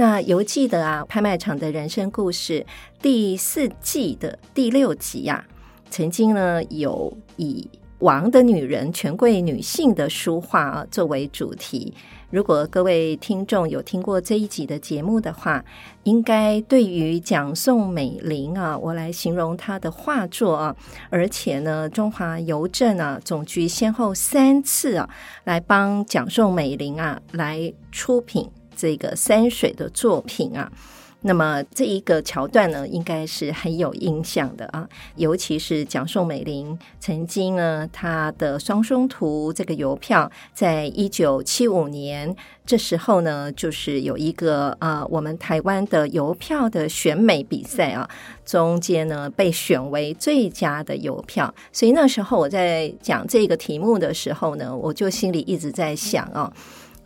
那犹记得啊，拍卖场的人生故事第四季的第六集呀、啊，曾经呢有以王的女人、权贵女性的书画啊作为主题。如果各位听众有听过这一集的节目的话，应该对于蒋宋美龄啊，我来形容她的画作啊，而且呢，中华邮政啊总局先后三次啊来帮蒋宋美龄啊来出品。这个山水的作品啊，那么这一个桥段呢，应该是很有印象的啊。尤其是蒋宋美龄曾经呢，她的《双生图》这个邮票，在一九七五年这时候呢，就是有一个啊，我们台湾的邮票的选美比赛啊，中间呢被选为最佳的邮票。所以那时候我在讲这个题目的时候呢，我就心里一直在想啊。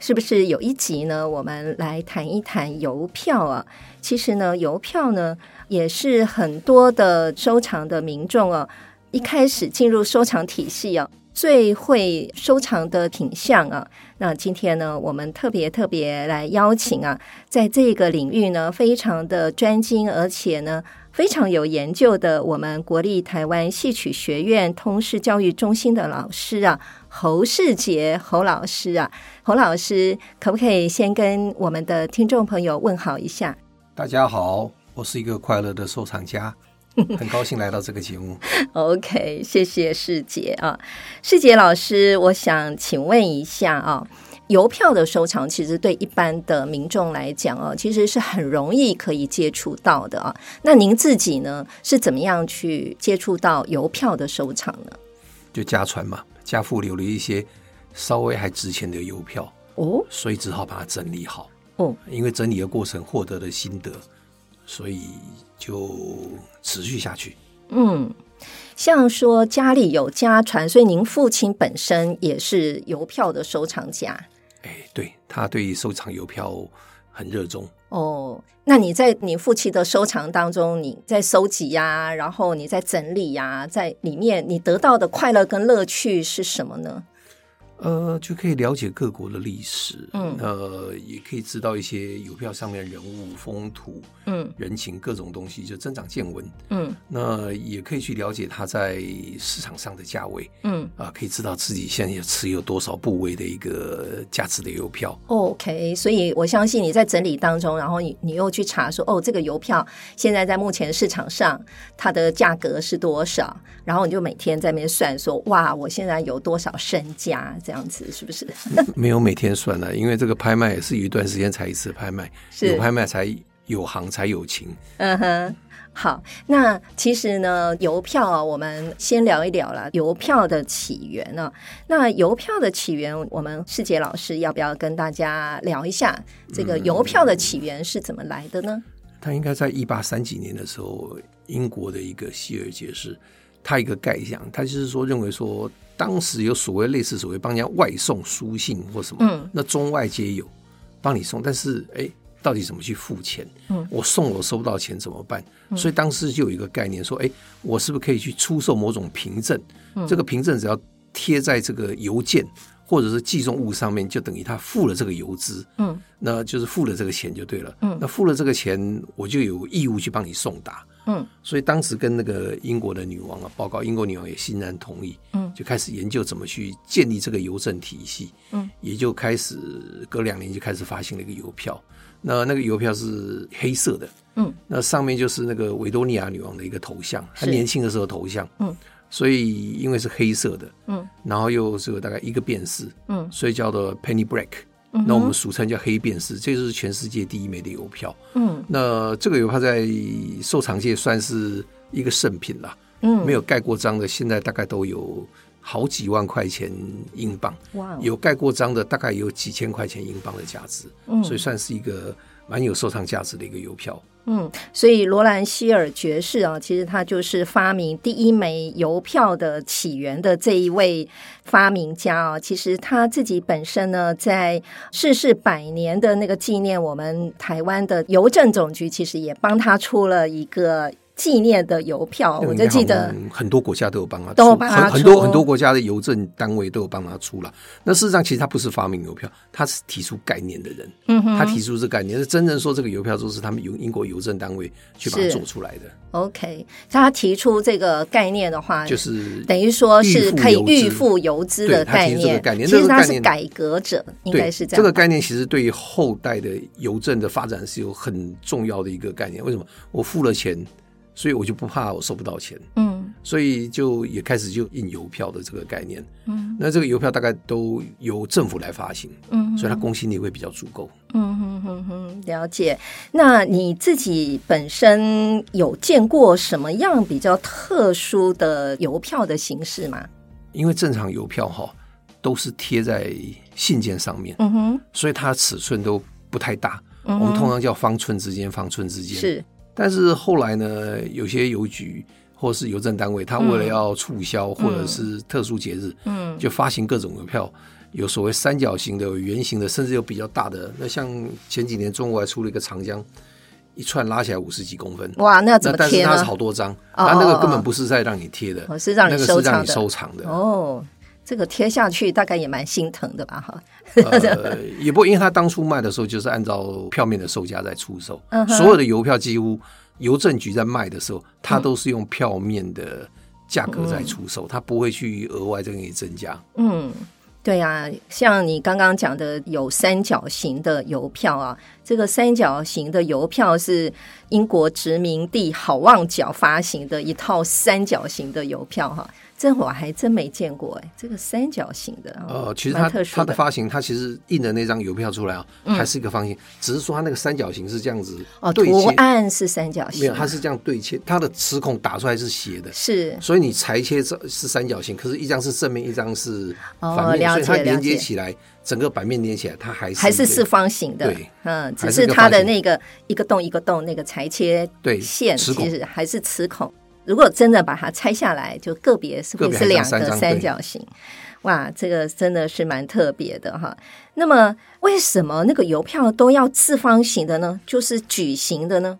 是不是有一集呢？我们来谈一谈邮票啊。其实呢，邮票呢也是很多的收藏的民众啊，一开始进入收藏体系啊，最会收藏的品项啊。那今天呢，我们特别特别来邀请啊，在这个领域呢，非常的专精，而且呢。非常有研究的，我们国立台湾戏曲学院通识教育中心的老师啊，侯世杰侯老师啊，侯老师，可不可以先跟我们的听众朋友问好一下？大家好，我是一个快乐的收藏家，很高兴来到这个节目。OK，谢谢世杰啊，世杰老师，我想请问一下啊。邮票的收藏，其实对一般的民众来讲哦，其实是很容易可以接触到的啊。那您自己呢，是怎么样去接触到邮票的收藏呢？就家传嘛，家父留了一些稍微还值钱的邮票哦，所以只好把它整理好哦。因为整理的过程获得了心得，所以就持续下去。嗯，像说家里有家传，所以您父亲本身也是邮票的收藏家。哎，对，他对收藏邮票很热衷哦。那你在你父亲的收藏当中，你在收集呀、然后你在整理呀、在里面你得到的快乐跟乐趣是什么呢？呃，就可以了解各国的历史，嗯，呃，也可以知道一些邮票上面人物、风土、嗯，人情各种东西，就增长见闻，嗯，那也可以去了解它在市场上的价位，嗯，啊，可以知道自己现在有持有多少部位的一个价值的邮票。OK，所以我相信你在整理当中，然后你你又去查说，哦，这个邮票现在在目前市场上它的价格是多少，然后你就每天在那边算说，哇，我现在有多少身家？这样。样子是不是？没有每天算了，因为这个拍卖也是有一段时间才一次拍卖，是有拍卖才有行才有情。嗯哼，好，那其实呢，邮票啊，我们先聊一聊了邮票的起源呢、啊。那邮票的起源，我们世杰老师要不要跟大家聊一下这个邮票的起源是怎么来的呢？他、嗯、应该在一八三几年的时候，英国的一个希尔杰士，他一个概想，他就是说认为说。当时有所谓类似所谓帮人家外送书信或什么，嗯，那中外皆有帮你送，但是哎，到底怎么去付钱？嗯，我送我收不到钱怎么办？嗯，所以当时就有一个概念说，哎，我是不是可以去出售某种凭证？嗯，这个凭证只要贴在这个邮件或者是寄送物上面，就等于他付了这个邮资，嗯，那就是付了这个钱就对了，嗯，那付了这个钱，我就有义务去帮你送达。嗯，所以当时跟那个英国的女王啊报告，英国女王也欣然同意，嗯，就开始研究怎么去建立这个邮政体系，嗯，也就开始隔两年就开始发行了一个邮票，那那个邮票是黑色的，嗯，那上面就是那个维多利亚女王的一个头像，她年轻的时候头像，嗯，所以因为是黑色的，嗯，然后又是有大概一个便士，嗯，所以叫做 penny black。那我们俗称叫黑便士，这就是全世界第一枚的邮票。嗯，那这个邮票在收藏界算是一个圣品了。嗯，没有盖过章的，现在大概都有好几万块钱英镑。哇，有盖过章的，大概有几千块钱英镑的价值。嗯，所以算是一个蛮有收藏价值的一个邮票。嗯，所以罗兰希尔爵士啊，其实他就是发明第一枚邮票的起源的这一位发明家啊。其实他自己本身呢，在逝世百年的那个纪念，我们台湾的邮政总局其实也帮他出了一个。纪念的邮票，我就记得很多国家都有帮他出，都帮他出很多很多国家的邮政单位都有帮他出了。那事实上，其实他不是发明邮票，他是提出概念的人。嗯哼，他提出这个概念，是真正说这个邮票都是他们由英国邮政单位去把它做出来的。OK，他提出这个概念的话，就是等于说是可以预付邮资的概念。其实他是改革者，应该是这样。这个概念其实对于后代的邮政的发展是有很重要的一个概念。为什么？我付了钱。所以我就不怕我收不到钱，嗯，所以就也开始就印邮票的这个概念，嗯，那这个邮票大概都由政府来发行，嗯，所以它公信力会比较足够，嗯哼哼哼，了解。那你自己本身有见过什么样比较特殊的邮票的形式吗？因为正常邮票哈都是贴在信件上面，嗯哼，所以它尺寸都不太大，嗯，我们通常叫方寸之间，方寸之间。是。但是后来呢，有些邮局或是邮政单位，他为了要促销或者是特殊节日，嗯，就发行各种邮票，有所谓三角形的、圆形的，甚至有比较大的。那像前几年中国还出了一个长江，一串拉起来五十几公分，哇，那怎么贴呢？但是它是好多张，那那个根本不是在让你贴的，哦，是让你收藏的，那个是让你收藏的哦。这个贴下去大概也蛮心疼的吧？哈，呃，也不，因为他当初卖的时候就是按照票面的售价在出售，嗯、所有的邮票几乎邮政局在卖的时候，他都是用票面的价格在出售，他、嗯、不会去额外再给你增加。嗯，对呀、啊，像你刚刚讲的有三角形的邮票啊，这个三角形的邮票是英国殖民地好望角发行的一套三角形的邮票哈。这我还真没见过哎，这个三角形的呃，其实它它的发行，它其实印的那张邮票出来啊，还是一个方形，只是说它那个三角形是这样子哦，图案是三角形，没有，它是这样对切，它的齿孔打出来是斜的，是，所以你裁切这是三角形，可是一张是正面，一张是反面，所以它连接起来，整个版面连起来，它还是还是四方形的，对，嗯，只是它的那个一个洞一个洞那个裁切对线，其实还是齿孔。如果真的把它拆下来，就个别是不是两个三角形？哇，这个真的是蛮特别的哈。那么，为什么那个邮票都要四方形的呢？就是矩形的呢？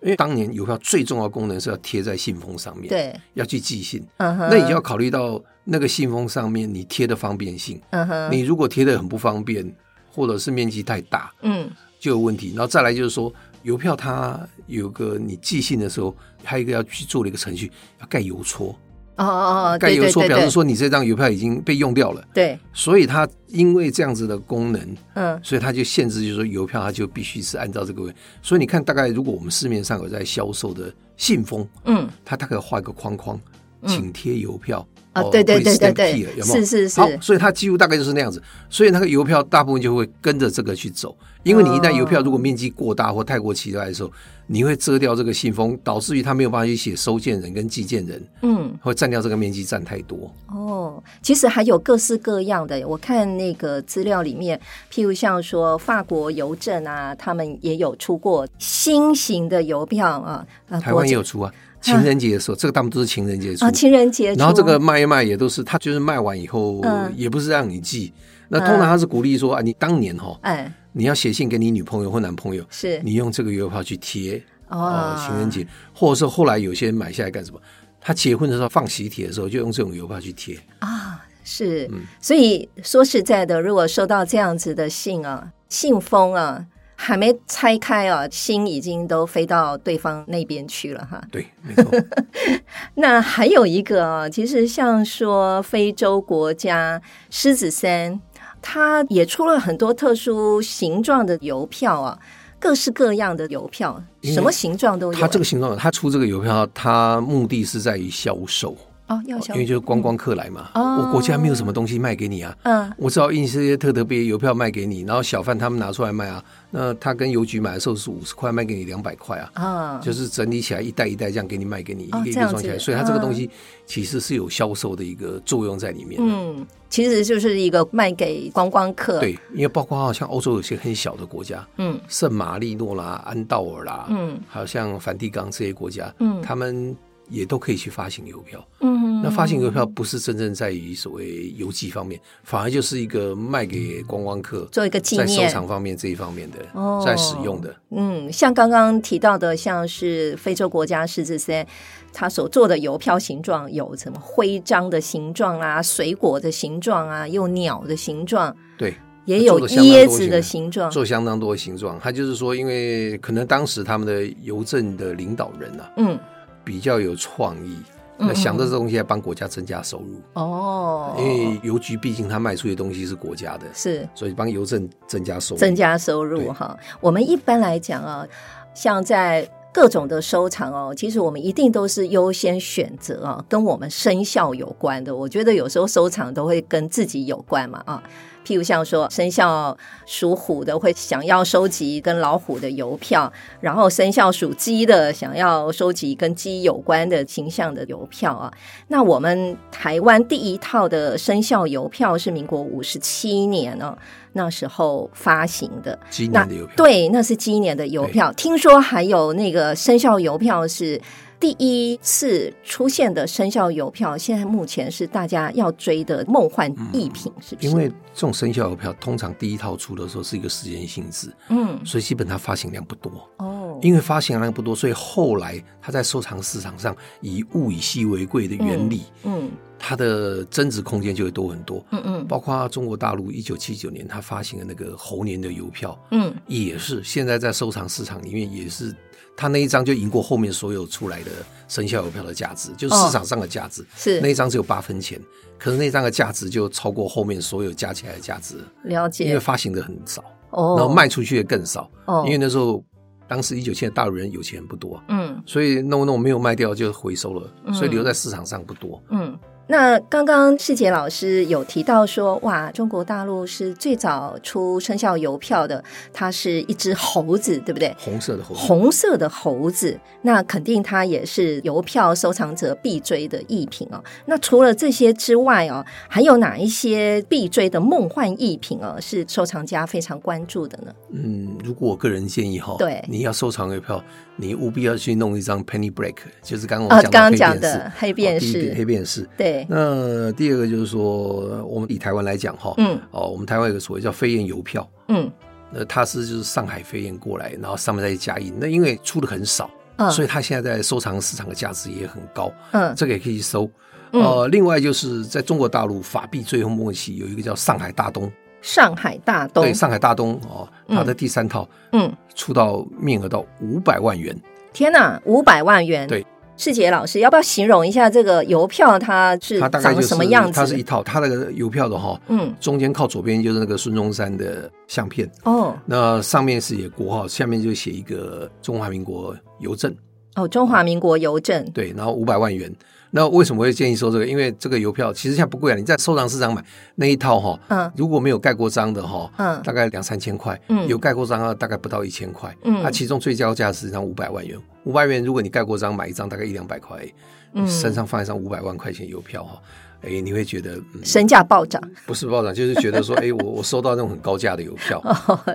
因为当年邮票最重要的功能是要贴在信封上面，对，要去寄信。嗯哼，那你就要考虑到那个信封上面你贴的方便性。嗯哼，你如果贴的很不方便，或者是面积太大，嗯，就有问题。然后再来就是说。邮票它有个你寄信的时候，还有一个要去做的一个程序，要盖邮戳。哦哦哦，盖邮戳表示说你这张邮票已经被用掉了。对，所以它因为这样子的功能，嗯，所以它就限制，就是说邮票它就必须是按照这个。所以你看，大概如果我们市面上有在销售的信封，嗯，它大概画一个框框，请贴邮票。啊，对对对对对，有没有？是是是。好，所以它几乎大概就是那样子，所以那个邮票大部分就会跟着这个去走，因为你一旦邮票如果面积过大或太过奇怪的时候，你会遮掉这个信封，导致于它没有办法去写收件人跟寄件人，嗯，会占掉这个面积占太多。哦，其实还有各式各样的，我看那个资料里面，譬如像说法国邮政啊，他们也有出过新型的邮票啊，台湾也有出啊。情人节的时候，这个大部分都是情人节出。啊，情人节。然后这个卖一卖也都是，他就是卖完以后，也不是让你寄。那通常他是鼓励说啊，你当年哈，哎，你要写信给你女朋友或男朋友，是你用这个邮票去贴哦，情人节，或者是后来有些人买下来干什么？他结婚的时候放喜帖的时候，就用这种邮票去贴啊。是，所以说实在的，如果收到这样子的信啊，信封啊。还没拆开啊，心已经都飞到对方那边去了哈。对，没错。那还有一个啊，其实像说非洲国家狮子山，它也出了很多特殊形状的邮票啊，各式各样的邮票，什么形状都有。它这个形状，它出这个邮票，它目的是在于销售。哦，因为就是观光客来嘛，嗯、我国家没有什么东西卖给你啊，嗯，我只好印这些特特别邮票卖给你，然后小贩他们拿出来卖啊，那他跟邮局买的时候是五十块，卖给你两百块啊，啊、嗯，就是整理起来一袋一袋这样给你卖给你，哦、一个一个装起来，所以它这个东西嗯、其实是有销售的一个作用在里面，嗯，其实就是一个卖给观光客，对，因为包括好像欧洲有些很小的国家，嗯，圣马力诺啦、安道尔啦，嗯，还有像梵蒂冈这些国家，嗯，他们。也都可以去发行邮票，嗯，那发行邮票不是真正在于所谓邮寄方面，反而就是一个卖给观光客做一个纪念，在收藏方面这一方面的，哦，在使用的。嗯，像刚刚提到的，像是非洲国家是这些，他所做的邮票形状有什么徽章的形状啊，水果的形状啊，有鸟的形状，对，也有椰子的形状，做相当多的形状。他就是说，因为可能当时他们的邮政的领导人啊，嗯。比较有创意，那想到这东西来帮国家增加收入。哦，因为邮局毕竟它卖出的东西是国家的，是，所以帮邮政增加收入，增加收入哈。我们一般来讲啊，像在各种的收藏哦，其实我们一定都是优先选择啊，跟我们生肖有关的。我觉得有时候收藏都会跟自己有关嘛啊。譬如像说生肖属虎的会想要收集跟老虎的邮票，然后生肖属鸡的想要收集跟鸡有关的形象的邮票啊。那我们台湾第一套的生肖邮票是民国五十七年哦，那时候发行的。鸡年的邮票。对，那是今年的邮票。听说还有那个生肖邮票是。第一次出现的生肖邮票，现在目前是大家要追的梦幻逸品，是不是？因为这种生肖邮票通常第一套出的时候是一个时间性质，嗯，所以基本它发行量不多哦。因为发行量不多，所以后来它在收藏市场上以物以稀为贵的原理，嗯，它的增值空间就会多很多，嗯嗯。包括中国大陆一九七九年它发行的那个猴年的邮票，嗯，也是现在在收藏市场里面也是。他那一张就赢过后面所有出来的生肖邮票的价值，就是市场上的价值。哦、是那一张只有八分钱，可是那张的价值就超过后面所有加起来的价值。了解，因为发行的很少，哦，然后卖出去的更少。哦，因为那时候当时一九七的大陆人有钱不多，嗯，所以弄弄没有卖掉就回收了，嗯、所以留在市场上不多。嗯。那刚刚世杰老师有提到说，哇，中国大陆是最早出生肖邮票的，它是一只猴子，对不对？红色的猴子。红色的猴子，那肯定它也是邮票收藏者必追的艺品哦。那除了这些之外哦，还有哪一些必追的梦幻艺品哦，是收藏家非常关注的呢？嗯，如果我个人建议哈，对，你要收藏邮票，你务必要去弄一张 penny black，就是刚刚我们讲的刚刚讲的黑便士，黑便士，对。那第二个就是说，我们以台湾来讲哈，嗯，哦，我们台湾有个所谓叫飞燕邮票，嗯，那它是就是上海飞燕过来，然后上面再加印，那因为出的很少，嗯，所以它现在在收藏市场的价值也很高，嗯，这个也可以收。呃，另外就是在中国大陆法币最后末期有一个叫上海大东，上海大东，对，上海大东哦，它的第三套，嗯，出到面额到五百万元，天哪，五百万元，对。世杰老师，要不要形容一下这个邮票？它是长什么样子？它是一套，它那个邮票的哈，嗯，中间靠左边就是那个孙中山的相片。哦，那上面是写国号，下面就写一个中华民国邮政。哦，中华民国邮政。对，然后五百万元。那为什么会建议收这个？因为这个邮票其实现在不贵啊，你在收藏市场买那一套哈，嗯，如果没有盖过章的哈，嗯，大概两三千块，嗯，有盖过章的大概不到一千块，嗯，它其中最高价是一张五百万元，五百元如果你盖过章买一张大概一两百块，嗯，身上放一张五百万块钱邮票哈，哎，你会觉得身价暴涨？不是暴涨，就是觉得说，哎，我我收到那种很高价的邮票，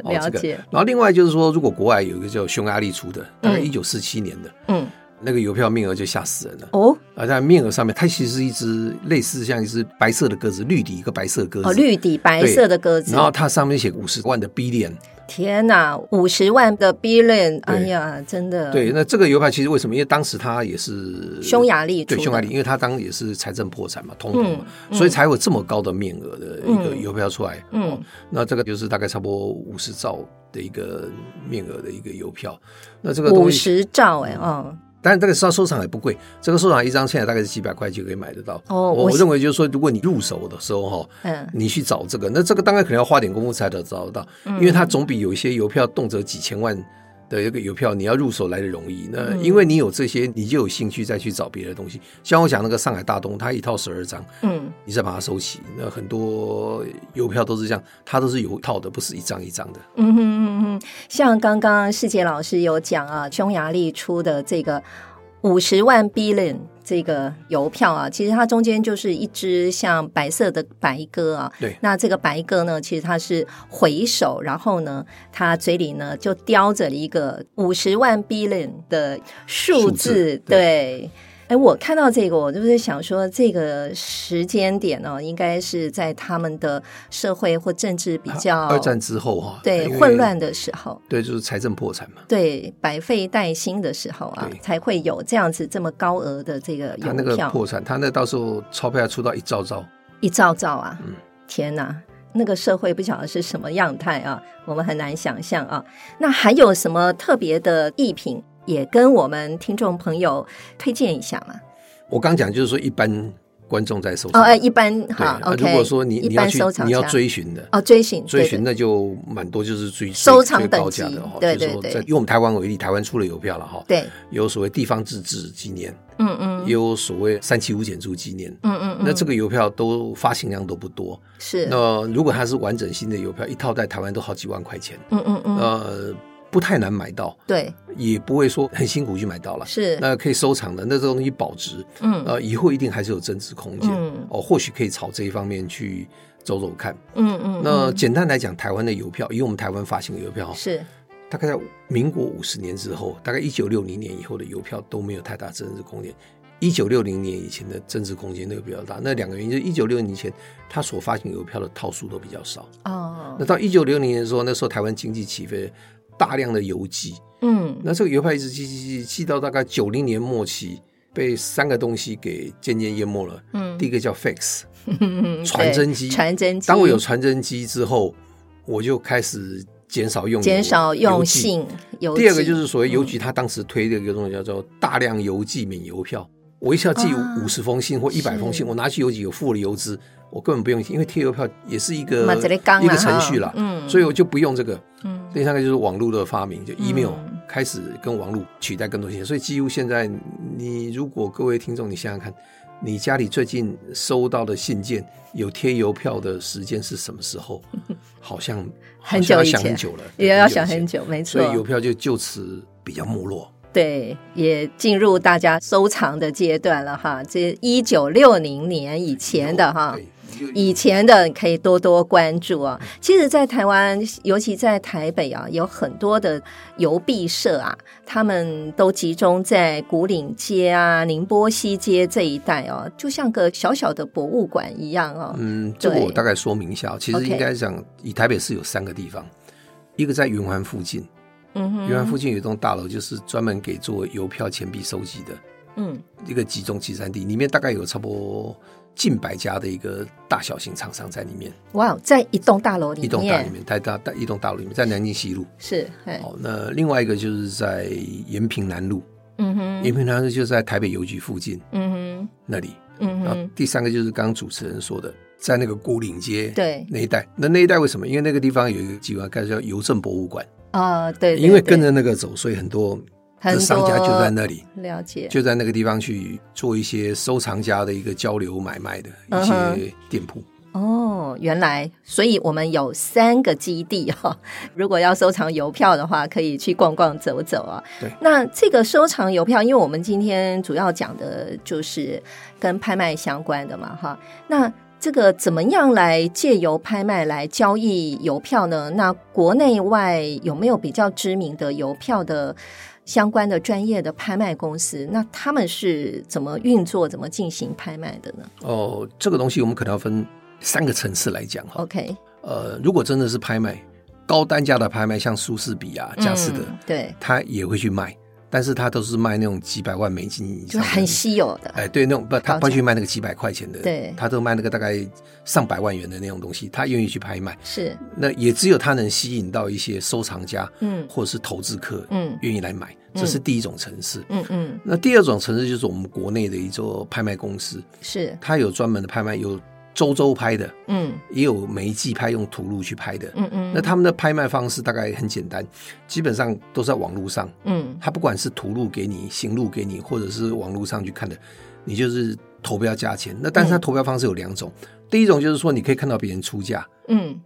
了解。然后另外就是说，如果国外有一个叫匈牙利出的，大概一九四七年的，嗯。那个邮票面额就吓死人了哦！而在面额上面，它其实是一只类似像一只白色的鸽子，绿底一个白色鸽子。哦，绿底白色的鸽子。然后它上面写五十万的 billion。天哪，五十万的 billion！哎呀，真的。对，那这个邮票其实为什么？因为当时它也是匈牙利，对匈牙利，因为它当也是财政破产嘛，通膨嘛，所以才有这么高的面额的一个邮票出来。嗯，那这个就是大概差不多五十兆的一个面额的一个邮票。那这个五十兆，哎，哦。但是这个收收藏也不贵，这个收藏一张现在大概是几百块就可以买得到。哦，我我认为就是说，如果你入手的时候哈，嗯，你去找这个，那这个当然可能要花点功夫才能找得到，嗯，因为它总比有一些邮票动辄几千万的一个邮票，你要入手来的容易。那因为你有这些，你就有兴趣再去找别的东西。像我讲那个上海大东，它一套十二张，嗯，你再把它收齐。那很多邮票都是这样，它都是有套的，不是一张一张的。嗯哼嗯哼，像刚刚世杰老师有讲啊，匈牙利出的这个五十万 billion。这个邮票啊，其实它中间就是一只像白色的白鸽啊。对。那这个白鸽呢，其实它是回首，然后呢，它嘴里呢就叼着一个五十万 billion 的数字。数字对。对哎，我看到这个，我就是想说，这个时间点呢，应该是在他们的社会或政治比较二战之后哈，对混乱的时候，对，就是财政破产嘛，对，百废待兴的时候啊，才会有这样子这么高额的这个。他那个破产，他那到时候钞票要出到一兆兆，一兆兆啊！嗯，天哪，那个社会不晓得是什么样态啊，我们很难想象啊。那还有什么特别的艺品？也跟我们听众朋友推荐一下嘛。我刚讲就是说，一般观众在收藏哦，一般哈。如果说你你要去你要追寻的哦，追寻追寻那就蛮多，就是追收藏等级的哈。对对对，以我们台湾为例，台湾出了邮票了哈。对，有所谓地方自治纪念，嗯嗯，也有所谓三七五减租纪念，嗯嗯。那这个邮票都发行量都不多，是。那如果它是完整新的邮票，一套在台湾都好几万块钱，嗯嗯嗯。呃。不太难买到，对，也不会说很辛苦去买到了，是。那可以收藏的，那这东西保值，嗯，呃，以后一定还是有增值空间，嗯，哦，或许可以朝这一方面去走走看，嗯嗯。那简单来讲，台湾的邮票，以我们台湾发行的邮票，是。大概在民国五十年之后，大概一九六零年以后的邮票都没有太大增值空间。一九六零年以前的增值空间那个比较大，那两个原因就是一九六零年前它所发行邮票的套数都比较少，哦，那到一九六零年的时候，那时候台湾经济起飞。大量的邮寄，嗯，那这个邮票一直寄寄寄寄到大概九零年末期，被三个东西给渐渐淹没了。嗯，第一个叫 fax，传真机，传真机。当我有传真机之后，我就开始减少用减少用信邮。第二个就是所谓邮局，他当时推的一个东西叫做大量邮寄免邮票。我一下寄五十封信或一百封信，我拿去邮局有付了邮资。我根本不用，因为贴邮票也是一个一个程序了，嗯，所以我就不用这个。嗯，第三个就是网络的发明，就 email 开始跟网络取代更多信息，所以几乎现在你如果各位听众，你想想看，你家里最近收到的信件有贴邮票的时间是什么时候？好像很久以前，很久了，也要想很久，没错。所以邮票就就此比较没落。对，也进入大家收藏的阶段了哈。这一九六零年以前的哈。以前的可以多多关注啊。其实，在台湾，尤其在台北啊，有很多的邮币社啊，他们都集中在古岭街啊、宁波西街这一带哦，就像个小小的博物馆一样哦。嗯，这个我大概说明一下。其实应该讲，以台北市有三个地方，一个在圆环附近，嗯哼，圆环附近有一栋大楼，就是专门给做邮票、钱币收集的，嗯，一个集中集散地，里面大概有差不多。近百家的一个大小型厂商在里面。哇，在一栋大楼里面，一栋大楼里面，在大大一栋大楼里面，在南京西路。是。哦，那另外一个就是在延平南路，嗯哼，延平南路就是在台北邮局附近，嗯哼，那里，嗯哼。然后第三个就是刚刚主持人说的，在那个孤岭街对。那一带，那那一带为什么？因为那个地方有一个机关，开始叫邮政博物馆啊，对，因为跟着那个走，所以很多。这商家就在那里，了解，就在那个地方去做一些收藏家的一个交流买卖的一些店铺。哦，原来，所以我们有三个基地哈。如果要收藏邮票的话，可以去逛逛走走啊。对，那这个收藏邮票，因为我们今天主要讲的就是跟拍卖相关的嘛，哈。那这个怎么样来借由拍卖来交易邮票呢？那国内外有没有比较知名的邮票的？相关的专业的拍卖公司，那他们是怎么运作、怎么进行拍卖的呢？哦，这个东西我们可能要分三个层次来讲哈。OK，呃，如果真的是拍卖高单价的拍卖，像苏士比啊、佳士得，对，他也会去卖。但是他都是卖那种几百万美金以上，就很稀有的。哎，对，那种不，他不去卖那个几百块钱的，对，他都卖那个大概上百万元的那种东西，他愿意去拍卖。是，那也只有他能吸引到一些收藏家，嗯，或者是投资客，嗯，愿意来买。这是第一种城市，嗯嗯。那第二种城市就是我们国内的一座拍卖公司，是，他有专门的拍卖，有周周拍的，嗯，也有每一季拍用图录去拍的，嗯嗯。那他们的拍卖方式大概很简单，基本上都在网络上，嗯，他不管是图录给你、行录给你，或者是网络上去看的，你就是投标价钱。那但是他投标方式有两种，嗯、第一种就是说你可以看到别人出价，嗯。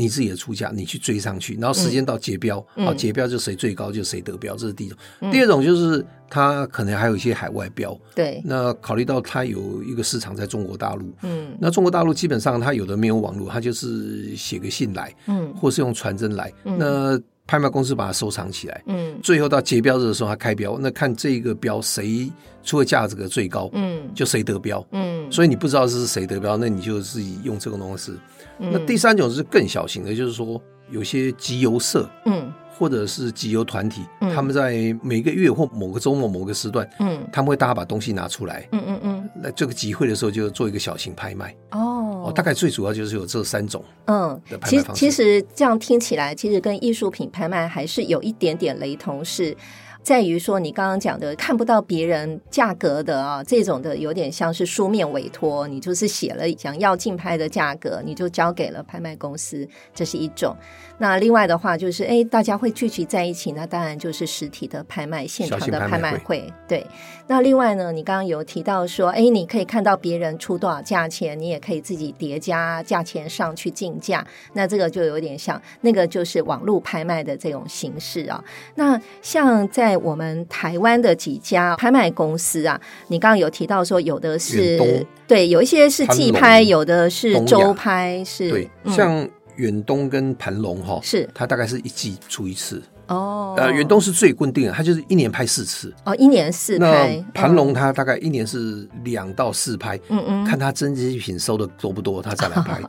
你自己的出价，你去追上去，然后时间到结标，啊、结标就谁最高就谁得标，这是第一种。嗯、第二种就是他可能还有一些海外标，对。那考虑到他有一个市场在中国大陆，嗯，那中国大陆基本上他有的没有网络，他就是写个信来，嗯，或是用传真来，嗯、那拍卖公司把它收藏起来，嗯，最后到结标日的时候他开标，那看这个标谁出的价格最高，嗯，就谁得标，嗯，所以你不知道是谁得标，那你就自己用这个东西。那第三种是更小型的，就是说有些集邮社，嗯，或者是集邮团体，他们在每个月或某个周末某个时段，嗯，他们会大家把东西拿出来，嗯嗯嗯，那这个集会的时候就做一个小型拍卖，哦，大概最主要就是有这三种，嗯，其实其实这样听起来，其实跟艺术品拍卖还是有一点点雷同，是。在于说，你刚刚讲的看不到别人价格的啊，这种的有点像是书面委托，你就是写了想要竞拍的价格，你就交给了拍卖公司，这是一种。那另外的话就是，哎，大家会聚集在一起，那当然就是实体的拍卖现场的拍卖会。对。那另外呢，你刚刚有提到说，哎，你可以看到别人出多少价钱，你也可以自己叠加价钱上去竞价。那这个就有点像那个就是网络拍卖的这种形式啊。那像在在我们台湾的几家拍卖公司啊，你刚刚有提到说，有的是对，有一些是季拍，有的是周拍，是对，像远东跟盘龙哈，是。它大概是一季出一次。哦。呃，远东是最固定的，它就是一年拍四次。哦，一年四拍。盘龙它大概一年是两到四拍，嗯嗯，看它真迹品收的多不多，它再来拍。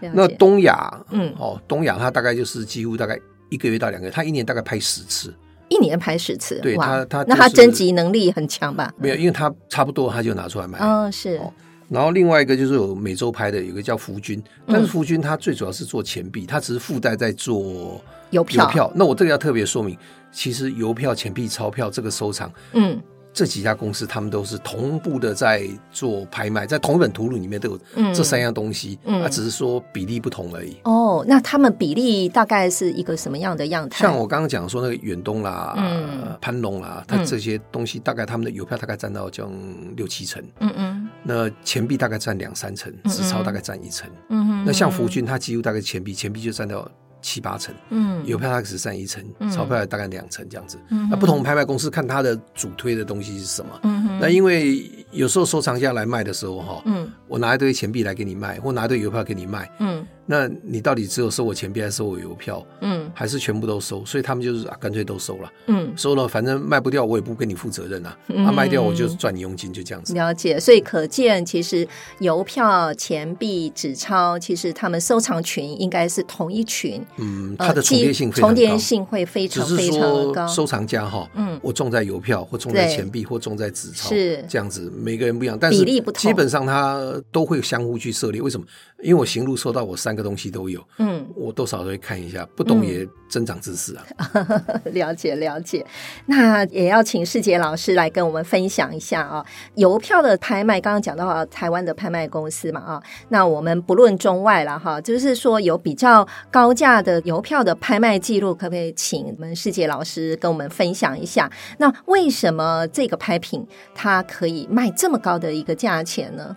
那东亚，嗯，哦，东亚它大概就是几乎大概一个月到两个月，它一年大概拍十次。一年拍十次，对他他那他征集能力很强吧？没有，因为他差不多他就拿出来卖。嗯，是。然后另外一个就是有每周拍的，有个叫福军，但是福军他最主要是做钱币，他只是附带在做邮票。邮票。那我这个要特别说明，其实邮票、钱币、钞票这个收藏，嗯。这几家公司，他们都是同步的在做拍卖，在同一本图录里面都有这三样东西，嗯，啊，只是说比例不同而已。哦，那他们比例大概是一个什么样的样态？像我刚刚讲说那个远东啦、嗯、盘龙啦，它这些东西大概他们的邮票大概占到将六七成，嗯嗯，那钱币大概占两三成，纸钞大概占一成，嗯哼，那像福军，它几乎大概钱币，钱币就占到。七八成，嗯，邮票它只占一成，钞票大概两成这样子。嗯，那不同拍卖公司看它的主推的东西是什么？嗯，那因为有时候收藏家来卖的时候，哈，嗯，我拿一堆钱币来给你卖，或拿一堆邮票给你卖，嗯。那你到底只有收我钱币还是收我邮票？嗯，还是全部都收？所以他们就是啊，干脆都收了。嗯，收了，反正卖不掉，我也不跟你负责任啊。嗯、啊，卖掉我就赚你佣金，就这样子。了解，所以可见，其实邮票、钱币、纸钞，其实他们收藏群应该是同一群。嗯，它的重叠性重叠性会非常非常高。收藏家哈，嗯，我重在邮票，或重在钱币，或重在纸钞，是这样子。每个人不一样，但是比例不同，基本上他都会相互去涉猎。为什么？因为我行路收到，我三个东西都有。嗯，我多少都会看一下，不懂也增长知识啊。嗯、了解了解，那也要请世杰老师来跟我们分享一下啊。邮票的拍卖，刚刚讲到台湾的拍卖公司嘛啊，那我们不论中外了哈，就是说有比较高价的邮票的拍卖记录，可不可以请我们世杰老师跟我们分享一下？那为什么这个拍品它可以卖这么高的一个价钱呢？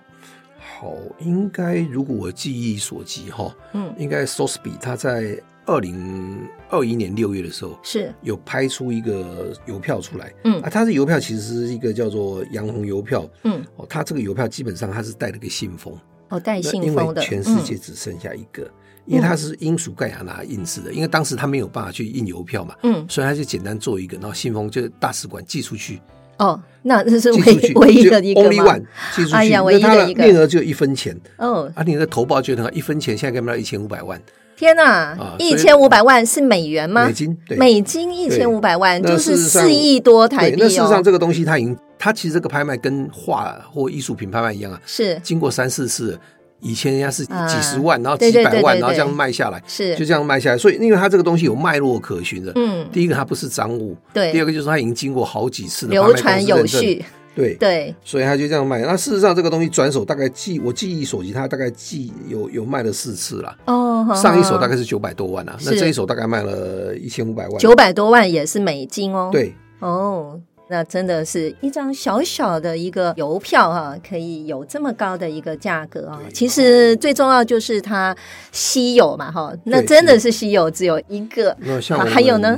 好，应该如果我记忆所及哈，嗯，应该 Sotheby 他在二零二一年六月的时候是。有拍出一个邮票出来，嗯。啊，它的邮票其实是一个叫做洋红邮票，嗯，哦，它这个邮票基本上它是带了个信封，哦，带信封的，因为全世界只剩下一个，嗯、因为它是英属盖亚拿印制的，因为当时他没有办法去印邮票嘛，嗯，所以他就简单做一个，然后信封就大使馆寄出去。哦，那这是唯唯一的一个吗？Only one，寄出去。哎呀，唯一的一个。面额只有一分钱。哦，啊，你的投保就等于一分钱，现在可以卖到一千五百万。天呐，一千五百万是美元吗？美金，对，美金一千五百万就是四亿多台币。那事实上，这个东西它已经，它其实这个拍卖跟画或艺术品拍卖一样啊，是经过三四次。以前人家是几十万，然后几百万，然后这样卖下来，是就这样卖下来。所以，因为它这个东西有脉络可循的，嗯，第一个它不是赃物，对，第二个就是它已经经过好几次的流传有序，对对，所以它就这样卖。那事实上，这个东西转手大概记我记忆所及，它大概记有有卖了四次了。哦，上一手大概是九百多万啊，那这一手大概卖了一千五百万。九百多万也是美金哦。对，哦。那真的是一张小小的一个邮票哈、啊，可以有这么高的一个价格啊！其实最重要就是它稀有嘛哈，那真的是稀有，只有一个。那像还有呢，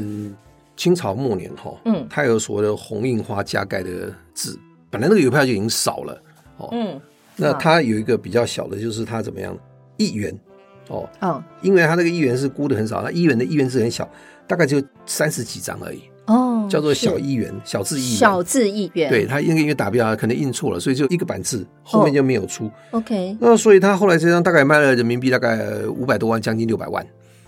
清朝末年哈，嗯，它有所谓的红印花加盖的字，本来那个邮票就已经少了哦，嗯，那它有一个比较小的，就是它怎么样一元哦哦，因为它那个一元是估的很少，它一元的一元字很小，大概就三十几张而已。哦，叫做小一元，小字一元，小字一元。对，他因为因为打标可能印错了，所以就一个版字，后面就没有出。哦、OK，那所以他后来这张大概卖了人民币大概五百多万，将近六百万。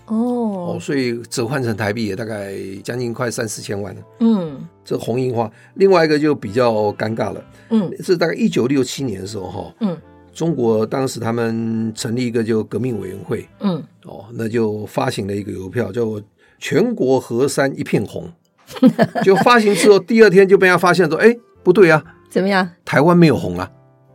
哦哦，所以折换成台币也大概将近快三四千万了。嗯，这红印花，另外一个就比较尴尬了。嗯，是大概一九六七年的时候哈。嗯，中国当时他们成立一个就革命委员会。嗯，哦，那就发行了一个邮票，叫“全国河山一片红”。就发行之后，第二天就被人家发现说：“哎，不对啊，怎么样？台湾没有红啊！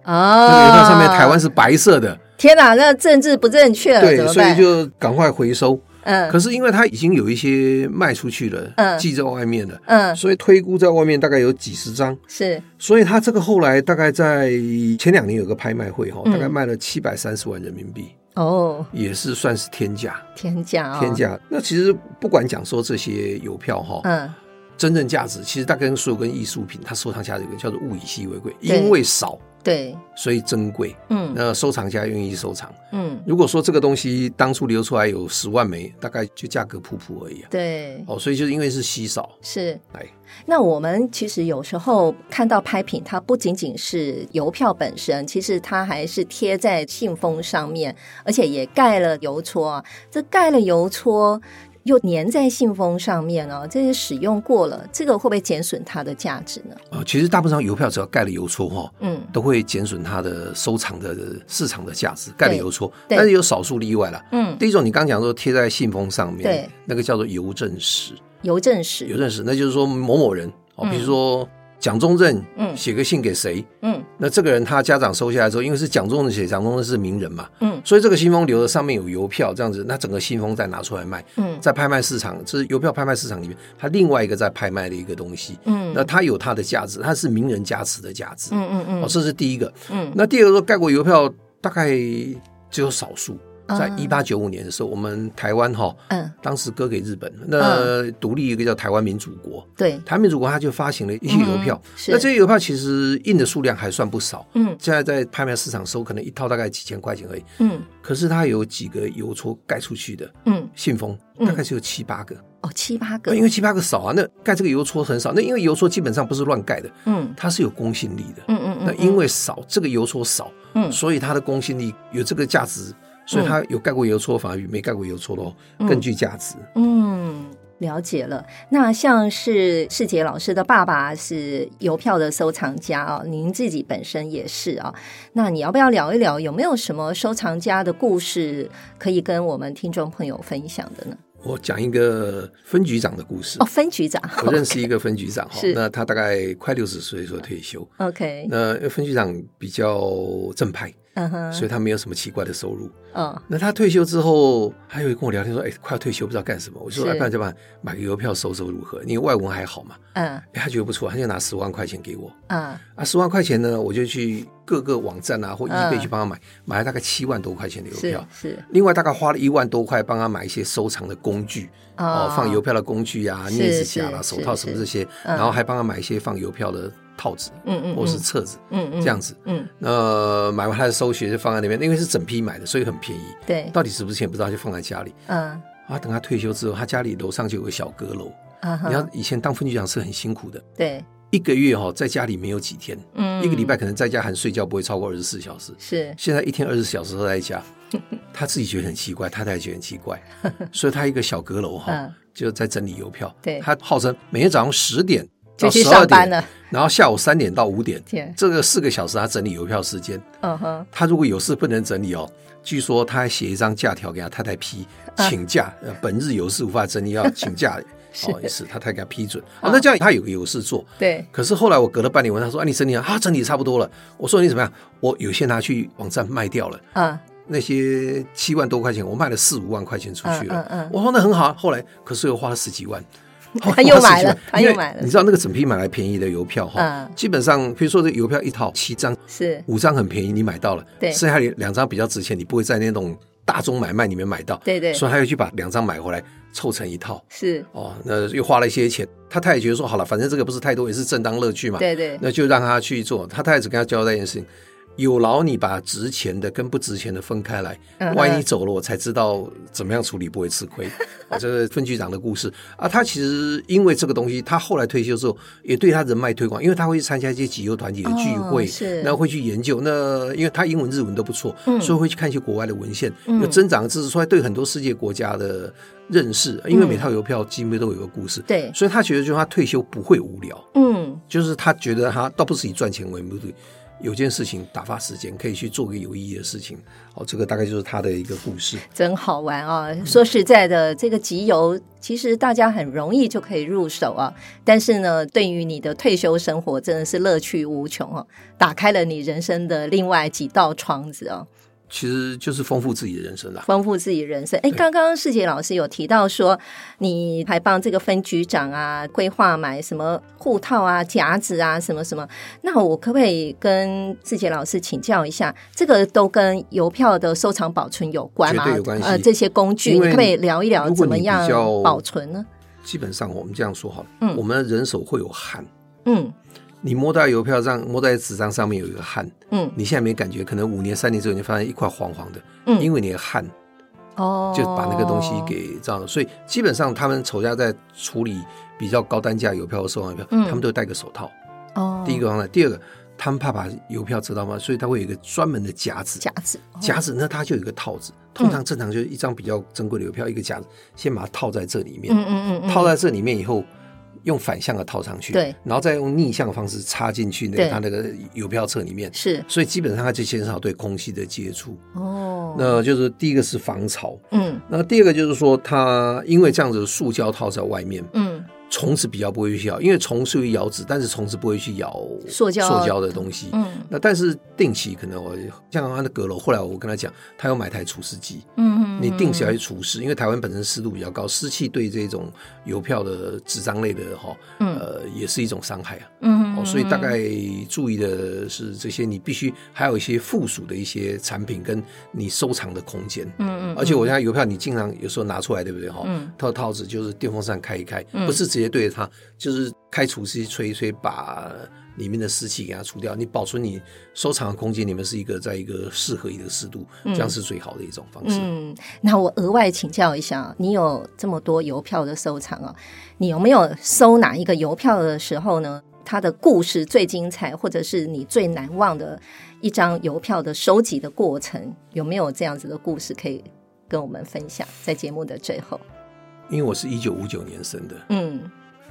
哦，那个上面台湾是白色的。天哪，那政治不正确了，对，所以就赶快回收。嗯，可是因为它已经有一些卖出去了，嗯，寄在外面了，嗯，所以推估在外面大概有几十张，是，所以它这个后来大概在前两年有个拍卖会哈，大概卖了七百三十万人民币。”哦，也是算是天价，天价，天价。那其实不管讲说这些邮票哈，嗯，真正价值其实大概跟所有跟艺术品，它收藏价值叫做物以稀为贵，因为少，对，所以珍贵。嗯，那收藏家愿意收藏。嗯，如果说这个东西当初流出来有十万枚，大概就价格普普而已啊。对，哦，所以就是因为是稀少，是，哎。那我们其实有时候看到拍品，它不仅仅是邮票本身，其实它还是贴在信封上面，而且也盖了邮戳。这盖了邮戳又粘在信封上面哦，这些使用过了，这个会不会减损它的价值呢？啊，其实大部分邮票只要盖了邮戳哈，嗯，都会减损它的收藏的市场的价值。盖了邮戳，但是有少数例外了。嗯，第一种你刚讲说贴在信封上面，对，那个叫做邮政史。邮政史，邮政史，那就是说某某人哦，比如说蒋中正，嗯，写个信给谁，嗯，那这个人他家长收下来之后，因为是蒋中正写，蒋中正是名人嘛，嗯，所以这个信封留的上面有邮票，这样子，那整个信封再拿出来卖，嗯，在拍卖市场，这是邮票拍卖市场里面，它另外一个在拍卖的一个东西，嗯，那它有它的价值，它是名人加持的价值，嗯嗯嗯，哦，这是第一个，嗯，那第二个说盖过邮票大概只有少数。在一八九五年的时候，我们台湾哈，嗯，当时割给日本，那独立一个叫台湾民主国，对，台湾民主国他就发行了一些邮票，那这些邮票其实印的数量还算不少，嗯，现在在拍卖市场收可能一套大概几千块钱而已，嗯，可是它有几个邮戳盖出去的，嗯，信封大概是有七八个，哦，七八个，因为七八个少啊，那盖这个邮戳很少，那因为邮戳基本上不是乱盖的，嗯，它是有公信力的，嗯嗯，那因为少，这个邮戳少，嗯，所以它的公信力有这个价值。所以它有盖过邮戳，反而比没盖过邮戳的哦更具价值。嗯，了解了。那像是世杰老师的爸爸是邮票的收藏家啊，您自己本身也是啊。那你要不要聊一聊，有没有什么收藏家的故事可以跟我们听众朋友分享的呢？我讲一个分局长的故事哦，分局长，我认识一个分局长哈，那他大概快六十岁时候退休。OK，那分局长比较正派。Uh. 所以他没有什么奇怪的收入。嗯，uh. 那他退休之后，还有跟我聊天说：“哎，快要退休，不知道干什么。”我就说：“哎是，不然就把买个邮票收收如何？你外文还好嘛？”嗯、uh. 欸，他觉得不错，他就拿十万块钱给我。嗯、uh. 啊，十万块钱呢，我就去各个网站啊或 eBay 去帮他买，uh. 买了大概七万多块钱的邮票。是，是另外大概花了一万多块帮他买一些收藏的工具，uh. 哦，放邮票的工具啊，镊子夹啦、手套什么这些，然后还帮他买一些放邮票的。套子，嗯嗯，或是册子，嗯嗯，这样子，嗯，那买完他的收学就放在那边，因为是整批买的，所以很便宜。对，到底值不值钱不知道，就放在家里。嗯，啊，等他退休之后，他家里楼上就有个小阁楼。啊，你要以前当分局长是很辛苦的。对，一个月哈在家里没有几天，嗯，一个礼拜可能在家含睡觉不会超过二十四小时。是，现在一天二十四小时都在家，他自己觉得很奇怪，太太觉得很奇怪，所以他一个小阁楼哈就在整理邮票。对，他号称每天早上十点。就去上班了，然后下午三点到五点，这个四个小时他整理邮票时间。嗯哼，他如果有事不能整理哦，据说他还写一张假条给他太太批，请假，本日有事无法整理要请假，哦，也是他太给他批准。哦，那这样他有个有事做。对。可是后来我隔了半年问他说：“啊，你整理啊？整理差不多了。”我说：“你怎么样？”我有些拿去网站卖掉了。啊。那些七万多块钱，我卖了四五万块钱出去了。嗯嗯。我说那很好。后来可是又花了十几万。他又买了，他又买了。你知道那个整批买来便宜的邮票哈，基本上比如说这邮票一套七张，是五张很便宜，你买到了，对，剩下两张比较值钱，你不会在那种大宗买卖里面买到，对对，所以他又去把两张买回来凑成一套，是哦，那又花了一些钱。他太太觉得说好了，反正这个不是太多，也是正当乐趣嘛，对对，那就让他去做。他太太只跟他交代一件事情。有劳你把值钱的跟不值钱的分开来，万一你走了，我才知道怎么样处理不会吃亏。啊，这是分局长的故事啊。他其实因为这个东西，他后来退休之后也对他人脉推广，因为他会去参加一些集邮团体的聚会，是，然后会去研究。那因为他英文日文都不错，所以会去看一些国外的文献，有增长知识出来，对很多世界国家的认识。因为每套邮票几乎都有一个故事，对，所以他觉得就是他退休不会无聊。嗯，就是他觉得他倒不是以赚钱为目的。有件事情打发时间，可以去做个有意义的事情。哦，这个大概就是他的一个故事，真好玩啊！说实在的，这个集邮其实大家很容易就可以入手啊。但是呢，对于你的退休生活，真的是乐趣无穷哦，打开了你人生的另外几道窗子哦。其实就是丰富自己的人生啦，丰富自己的人生。哎，刚刚世杰老师有提到说，你还帮这个分局长啊规划买什么护套啊、夹子啊，什么什么。那我可不可以跟世杰老师请教一下，这个都跟邮票的收藏保存有关吗？绝对有关系。呃，这些工具，你可不可以聊一聊怎么样保存呢？基本上我们这样说好了，嗯，我们人手会有汗，嗯。你摸到邮票上，摸在纸张上面有一个汗，嗯，你现在没感觉，可能五年、三年之后，你发现一块黄黄的，嗯，因为你的汗，哦，就把那个东西给这样，所以基本上他们仇家在处理比较高单价邮票和收藏邮票，嗯，他们都戴个手套，哦，第一个方面，第二个，他们怕把邮票折到吗，所以他会有一个专门的夹子，夹子，夹子，那它就有一个套子，通常正常就是一张比较珍贵的邮票，一个夹子，先把它套在这里面，嗯嗯嗯，套在这里面以后。用反向的套上去，对，然后再用逆向的方式插进去那个它那个邮票册里面，是，所以基本上它就减少对空气的接触。哦，那就是第一个是防潮，嗯，那第二个就是说它因为这样子的塑胶套在外面，嗯。虫子比较不会去咬，因为虫属于咬纸，但是虫子不会去咬塑胶塑胶的东西。嗯，那但是定期可能我像他的阁楼，后来我跟他讲，他要买台除湿机。嗯嗯，你定期要去除湿，因为台湾本身湿度比较高，湿气对这种邮票的纸张类的哈，呃，也是一种伤害啊。嗯嗯，所以大概注意的是这些，你必须还有一些附属的一些产品跟你收藏的空间。嗯嗯，而且我现在邮票你经常有时候拿出来，对不对哈？嗯，套套子就是电风扇开一开，不是直接对着它，就是开除湿机吹一吹，把里面的湿气给它除掉。你保存你收藏的空间，里面是一个在一个适合一个湿度，这样是最好的一种方式。嗯，那我额外请教一下，你有这么多邮票的收藏啊，你有没有收哪一个邮票的时候呢？它的故事最精彩，或者是你最难忘的一张邮票的收集的过程，有没有这样子的故事可以跟我们分享？在节目的最后。因为我是一九五九年生的，嗯，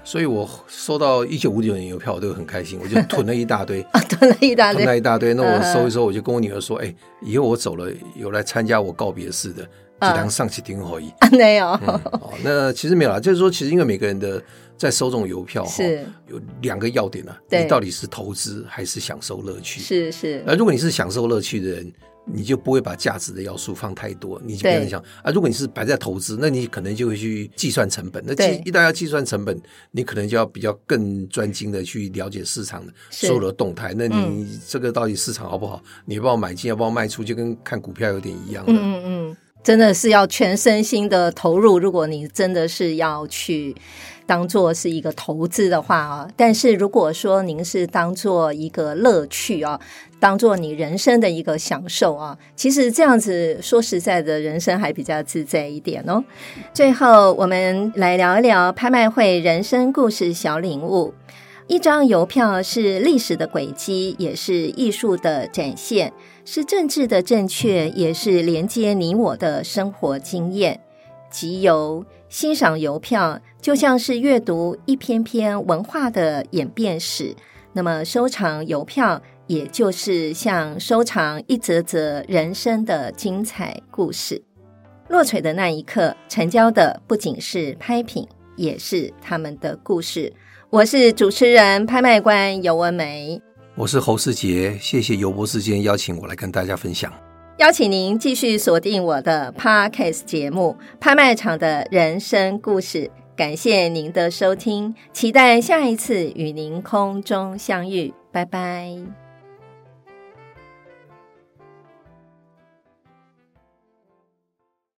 所以我收到一九五九年邮票，我都很开心，我就 囤了一大堆，啊，囤了一大堆，囤了一大堆。那我收一收，我就跟我女儿说，哎，以后我走了，有来参加我告别式的，就当上去听而已。没有，哦，那其实没有啦，就是说，其实因为每个人的在收这种邮票哈，有两个要点啊，你到底是投资还是享受乐趣？是是。那如果你是享受乐趣的人。你就不会把价值的要素放太多，你就不要想啊。如果你是摆在投资，那你可能就会去计算成本。那计一旦要计算成本，你可能就要比较更专精的去了解市场的所有的动态。那你这个到底市场好不好？你要不要买进，要不要卖出，就跟看股票有点一样嗯嗯，真的是要全身心的投入。如果你真的是要去。当做是一个投资的话啊，但是如果说您是当做一个乐趣啊，当做你人生的一个享受啊，其实这样子说实在的，人生还比较自在一点哦。最后，我们来聊一聊拍卖会人生故事小领悟。一张邮票是历史的轨迹，也是艺术的展现，是政治的正确，也是连接你我的生活经验。集邮。欣赏邮票就像是阅读一篇篇文化的演变史，那么收藏邮票也就是像收藏一则则人生的精彩故事。落槌的那一刻，成交的不仅是拍品，也是他们的故事。我是主持人、拍卖官尤文梅，我是侯世杰。谢谢尤博士今天邀请我来跟大家分享。邀请您继续锁定我的 Podcast 节目《拍卖场的人生故事》。感谢您的收听，期待下一次与您空中相遇。拜拜。